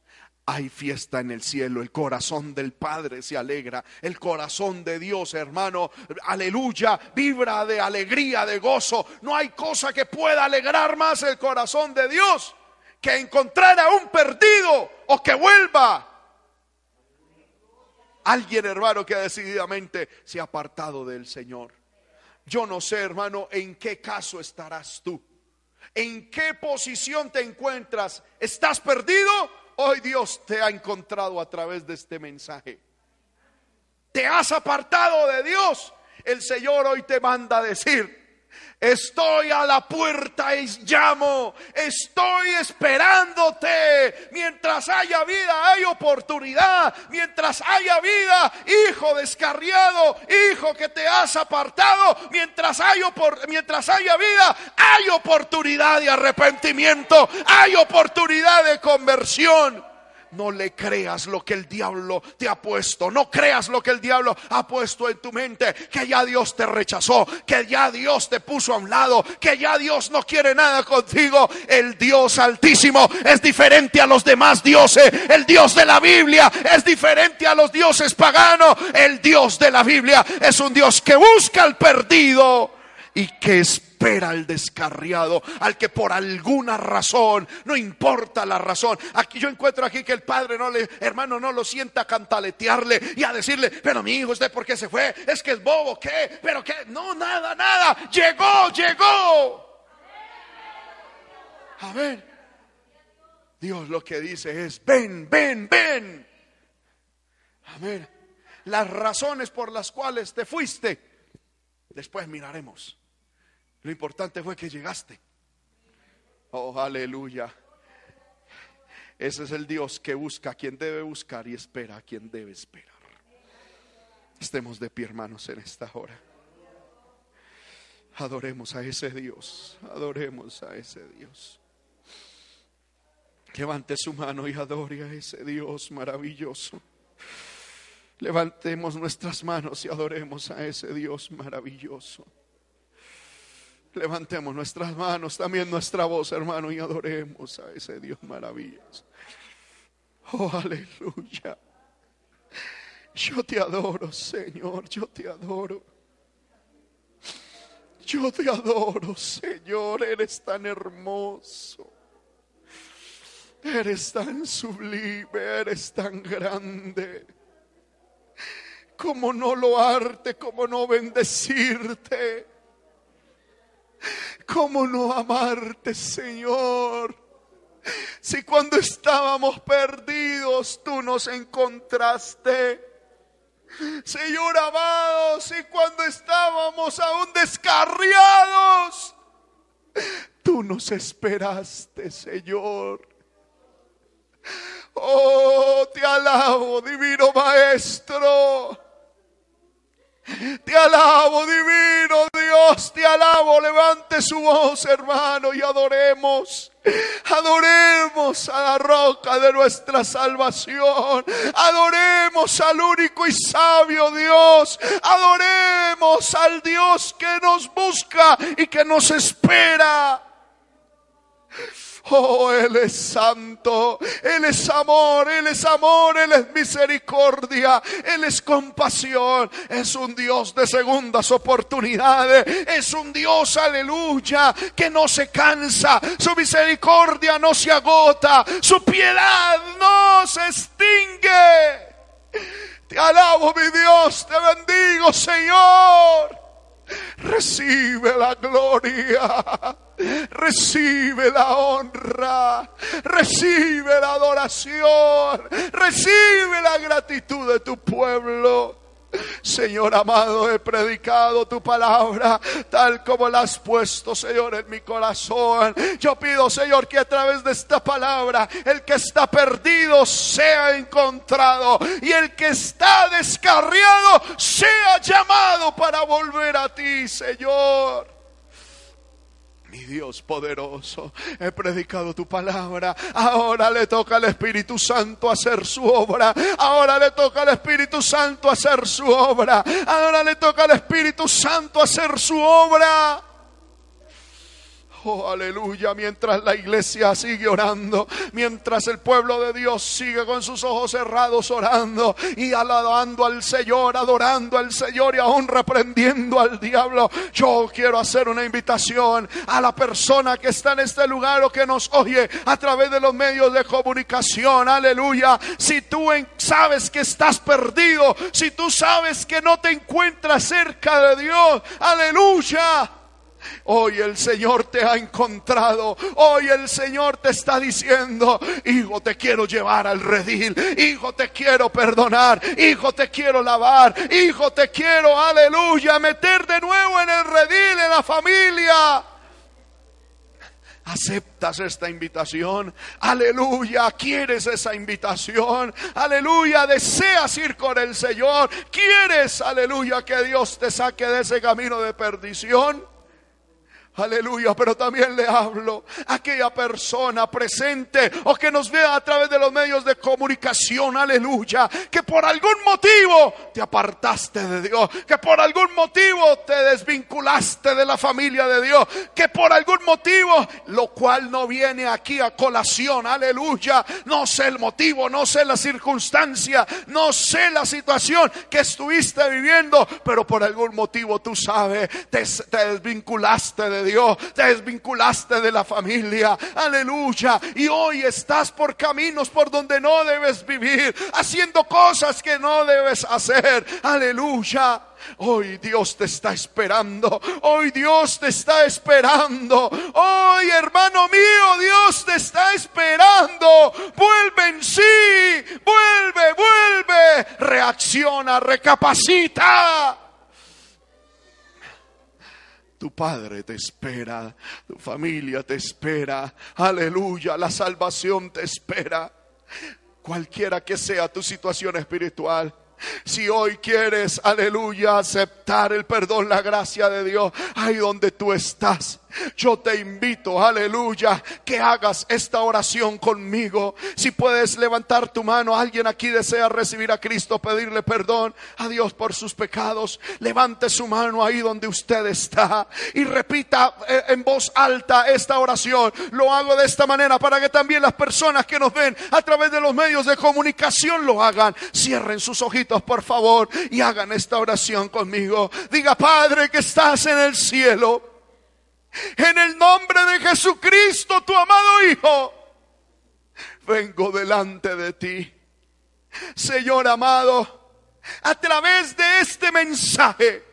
hay fiesta en el cielo, el corazón del Padre se alegra, el corazón de Dios, hermano, aleluya, vibra de alegría, de gozo. No hay cosa que pueda alegrar más el corazón de Dios que encontrar a un perdido o que vuelva. Alguien, hermano, que decididamente se ha apartado del Señor. Yo no sé, hermano, en qué caso estarás tú. ¿En qué posición te encuentras? ¿Estás perdido? Hoy Dios te ha encontrado a través de este mensaje. Te has apartado de Dios. El Señor hoy te manda a decir, Estoy a la puerta y llamo. Estoy esperándote. Mientras haya vida, hay oportunidad. Mientras haya vida, hijo descarriado, hijo que te has apartado. Mientras, mientras haya vida, hay oportunidad de arrepentimiento. Hay oportunidad de conversión. No le creas lo que el diablo te ha puesto. No creas lo que el diablo ha puesto en tu mente. Que ya Dios te rechazó. Que ya Dios te puso a un lado. Que ya Dios no quiere nada contigo. El Dios altísimo es diferente a los demás dioses. El Dios de la Biblia es diferente a los dioses paganos. El Dios de la Biblia es un Dios que busca al perdido y que es espera al descarriado, al que por alguna razón, no importa la razón. Aquí yo encuentro aquí que el padre no le, hermano, no lo sienta a cantaletearle y a decirle, pero mi hijo, ¿usted por qué se fue? Es que es bobo, ¿qué? Pero qué, no, nada, nada. Llegó, llegó. A ver. Dios lo que dice es, ven, ven, ven. A ver, las razones por las cuales te fuiste, después miraremos. Lo importante fue que llegaste. Oh, aleluya. Ese es el Dios que busca a quien debe buscar y espera a quien debe esperar. Estemos de pie, hermanos, en esta hora. Adoremos a ese Dios. Adoremos a ese Dios. Levante su mano y adore a ese Dios maravilloso. Levantemos nuestras manos y adoremos a ese Dios maravilloso. Levantemos nuestras manos, también nuestra voz, hermano, y adoremos a ese Dios maravilloso. Oh, aleluya. Yo te adoro, Señor, yo te adoro. Yo te adoro, Señor, eres tan hermoso. Eres tan sublime, eres tan grande. Como no loarte, como no bendecirte. ¿Cómo no amarte, Señor? Si cuando estábamos perdidos tú nos encontraste. Señor amado, si cuando estábamos aún descarriados, tú nos esperaste, Señor. Oh, te alabo, divino Maestro. Te alabo, divino Dios, te alabo. Levante su voz, hermano, y adoremos. Adoremos a la roca de nuestra salvación. Adoremos al único y sabio Dios. Adoremos al Dios que nos busca y que nos espera. Oh, Él es santo, Él es amor, Él es amor, Él es misericordia, Él es compasión, es un Dios de segundas oportunidades, es un Dios, aleluya, que no se cansa, su misericordia no se agota, su piedad no se extingue. Te alabo, mi Dios, te bendigo, Señor. Recibe la gloria. Recibe la honra, recibe la adoración, recibe la gratitud de tu pueblo. Señor amado, he predicado tu palabra tal como la has puesto, Señor, en mi corazón. Yo pido, Señor, que a través de esta palabra el que está perdido sea encontrado y el que está descarriado sea llamado para volver a ti, Señor. Dios poderoso, he predicado tu palabra. Ahora le toca al Espíritu Santo hacer su obra. Ahora le toca al Espíritu Santo hacer su obra. Ahora le toca al Espíritu Santo hacer su obra. Aleluya, mientras la iglesia sigue orando, mientras el pueblo de Dios sigue con sus ojos cerrados orando y alabando al Señor, adorando al Señor y aún reprendiendo al diablo. Yo quiero hacer una invitación a la persona que está en este lugar o que nos oye a través de los medios de comunicación. Aleluya. Si tú sabes que estás perdido, si tú sabes que no te encuentras cerca de Dios, aleluya. Hoy el Señor te ha encontrado. Hoy el Señor te está diciendo, hijo, te quiero llevar al redil. Hijo, te quiero perdonar. Hijo, te quiero lavar. Hijo, te quiero, aleluya, meter de nuevo en el redil, en la familia. ¿Aceptas esta invitación? Aleluya, ¿quieres esa invitación? Aleluya, ¿deseas ir con el Señor? ¿Quieres, aleluya, que Dios te saque de ese camino de perdición? Aleluya, pero también le hablo a aquella persona presente o que nos vea a través de los medios de comunicación, aleluya, que por algún motivo te apartaste de Dios, que por algún motivo te desvinculaste de la familia de Dios, que por algún motivo, lo cual no viene aquí a colación, aleluya, no sé el motivo, no sé la circunstancia, no sé la situación que estuviste viviendo, pero por algún motivo tú sabes, te, te desvinculaste de Dios, te desvinculaste de la familia, aleluya, y hoy estás por caminos por donde no debes vivir, haciendo cosas que no debes hacer, aleluya. Hoy Dios te está esperando. Hoy Dios te está esperando. Hoy, hermano mío, Dios te está esperando. Vuelve en sí. Vuelve, vuelve. Reacciona, recapacita. Tu padre te espera, tu familia te espera, aleluya, la salvación te espera. Cualquiera que sea tu situación espiritual, si hoy quieres, aleluya, aceptar el perdón, la gracia de Dios, ahí donde tú estás, yo te invito, aleluya, que hagas esta oración conmigo. Si puedes levantar tu mano, alguien aquí desea recibir a Cristo, pedirle perdón a Dios por sus pecados. Levante su mano ahí donde usted está y repita eh, en voz alta esta oración. Lo hago de esta manera para que también las personas que nos ven a través de los medios de comunicación lo hagan. Cierren sus ojitos, por favor, y hagan esta oración conmigo. Diga, Padre que estás en el cielo. En el nombre de Jesucristo, tu amado Hijo, vengo delante de ti. Señor amado, a través de este mensaje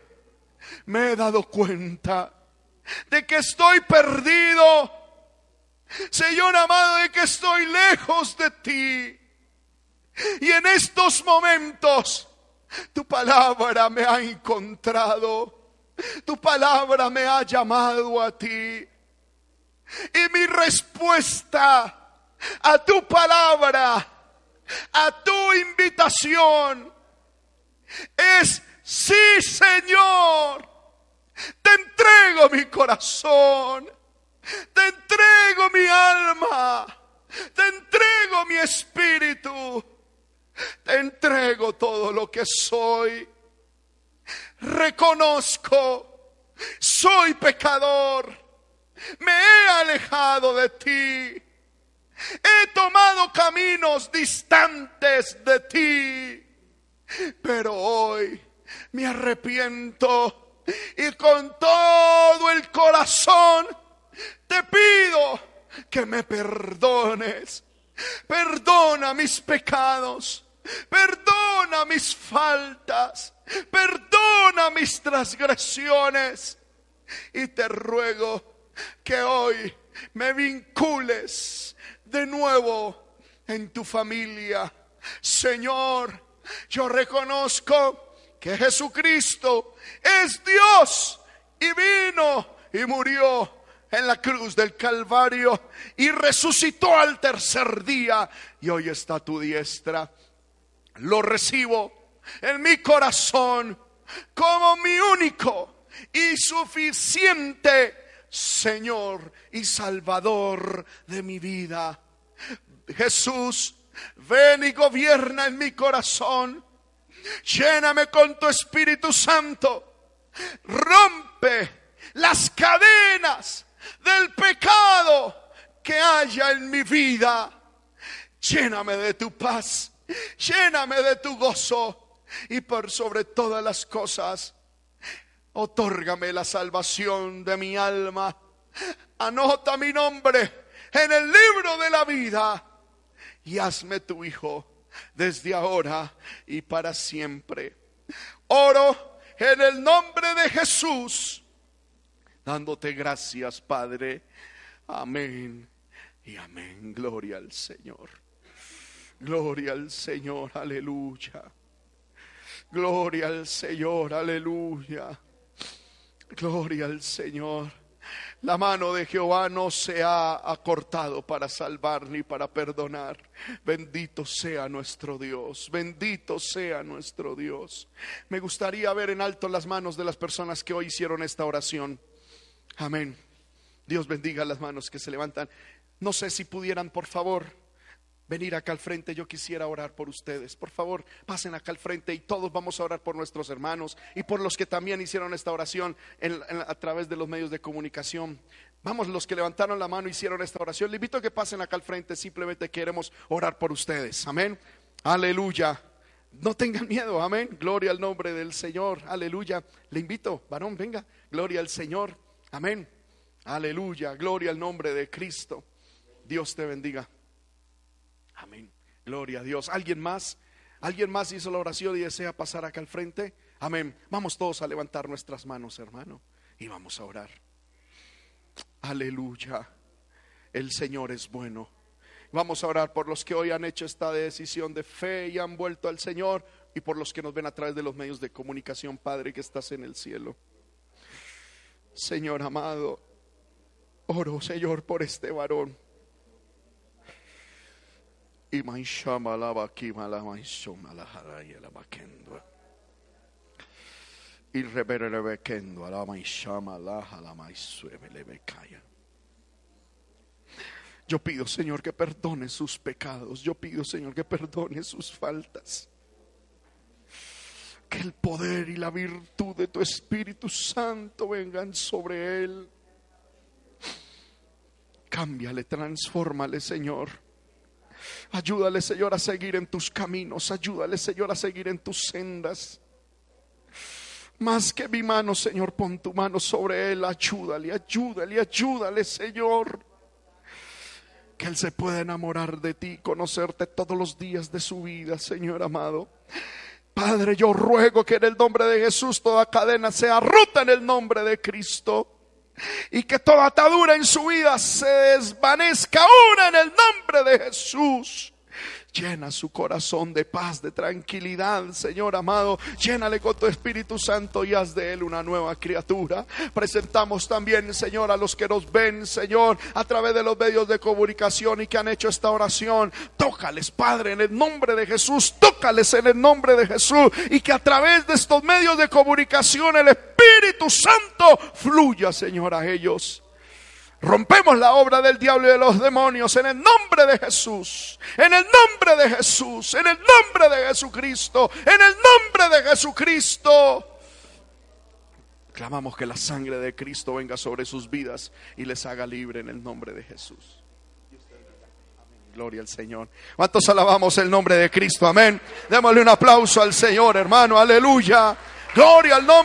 me he dado cuenta de que estoy perdido. Señor amado, de que estoy lejos de ti. Y en estos momentos tu palabra me ha encontrado. Tu palabra me ha llamado a ti. Y mi respuesta a tu palabra, a tu invitación, es sí, Señor. Te entrego mi corazón. Te entrego mi alma. Te entrego mi espíritu. Te entrego todo lo que soy reconozco, soy pecador, me he alejado de ti, he tomado caminos distantes de ti, pero hoy me arrepiento y con todo el corazón te pido que me perdones. Perdona mis pecados, perdona mis faltas, Perdona mis transgresiones y te ruego que hoy me vincules de nuevo en tu familia. Señor, yo reconozco que Jesucristo es Dios y vino y murió en la cruz del Calvario y resucitó al tercer día y hoy está a tu diestra. Lo recibo en mi corazón como mi único y suficiente Señor y Salvador de mi vida. Jesús, ven y gobierna en mi corazón. Lléname con tu Espíritu Santo. Rompe las cadenas del pecado que haya en mi vida. Lléname de tu paz. Lléname de tu gozo. Y por sobre todas las cosas, Otórgame la salvación de mi alma. Anota mi nombre en el libro de la vida y hazme tu hijo desde ahora y para siempre. Oro en el nombre de Jesús, dándote gracias, Padre. Amén y amén. Gloria al Señor. Gloria al Señor, aleluya. Gloria al Señor, aleluya. Gloria al Señor. La mano de Jehová no se ha acortado para salvar ni para perdonar. Bendito sea nuestro Dios, bendito sea nuestro Dios. Me gustaría ver en alto las manos de las personas que hoy hicieron esta oración. Amén. Dios bendiga las manos que se levantan. No sé si pudieran, por favor, venir acá al frente, yo quisiera orar por ustedes. Por favor, pasen acá al frente y todos vamos a orar por nuestros hermanos y por los que también hicieron esta oración a través de los medios de comunicación. Vamos, los que levantaron la mano hicieron esta oración. Le invito a que pasen acá al frente, simplemente queremos orar por ustedes. Amén. Aleluya. No tengan miedo, amén. Gloria al nombre del Señor. Aleluya. Le invito, varón, venga. Gloria al Señor. Amén. Aleluya. Gloria al nombre de Cristo. Dios te bendiga. Amén. Gloria a Dios. ¿Alguien más? ¿Alguien más hizo la oración y desea pasar acá al frente? Amén. Vamos todos a levantar nuestras manos, hermano, y vamos a orar. Aleluya. El Señor es bueno. Vamos a orar por los que hoy han hecho esta decisión de fe y han vuelto al Señor y por los que nos ven a través de los medios de comunicación, Padre, que estás en el cielo. Señor amado, oro, Señor, por este varón Yo pido, Señor, que perdone sus pecados. Yo pido, Señor, que perdone sus faltas. Que el poder y la virtud de tu Espíritu Santo vengan sobre él. Cámbiale, transfórmale, Señor. Ayúdale, Señor, a seguir en tus caminos. Ayúdale, Señor, a seguir en tus sendas. Más que mi mano, Señor, pon tu mano sobre él. Ayúdale, ayúdale, ayúdale, Señor. Que él se pueda enamorar de ti, conocerte todos los días de su vida, Señor amado. Padre, yo ruego que en el nombre de Jesús toda cadena sea rota en el nombre de Cristo y que toda atadura en su vida se desvanezca ahora en el nombre de Jesús. Llena su corazón de paz, de tranquilidad, Señor amado. Llénale con tu Espíritu Santo y haz de él una nueva criatura. Presentamos también, Señor, a los que nos ven, Señor, a través de los medios de comunicación y que han hecho esta oración. Tócales, Padre, en el nombre de Jesús. Tócales en el nombre de Jesús. Y que a través de estos medios de comunicación el Espíritu Santo fluya, Señor, a ellos. Rompemos la obra del diablo y de los demonios en el nombre de Jesús. En el nombre de Jesús. En el nombre de Jesucristo. En el nombre de Jesucristo. Clamamos que la sangre de Cristo venga sobre sus vidas y les haga libre en el nombre de Jesús. Gloria al Señor. ¿Cuántos alabamos el nombre de Cristo? Amén. Démosle un aplauso al Señor, hermano. Aleluya. Gloria al nombre.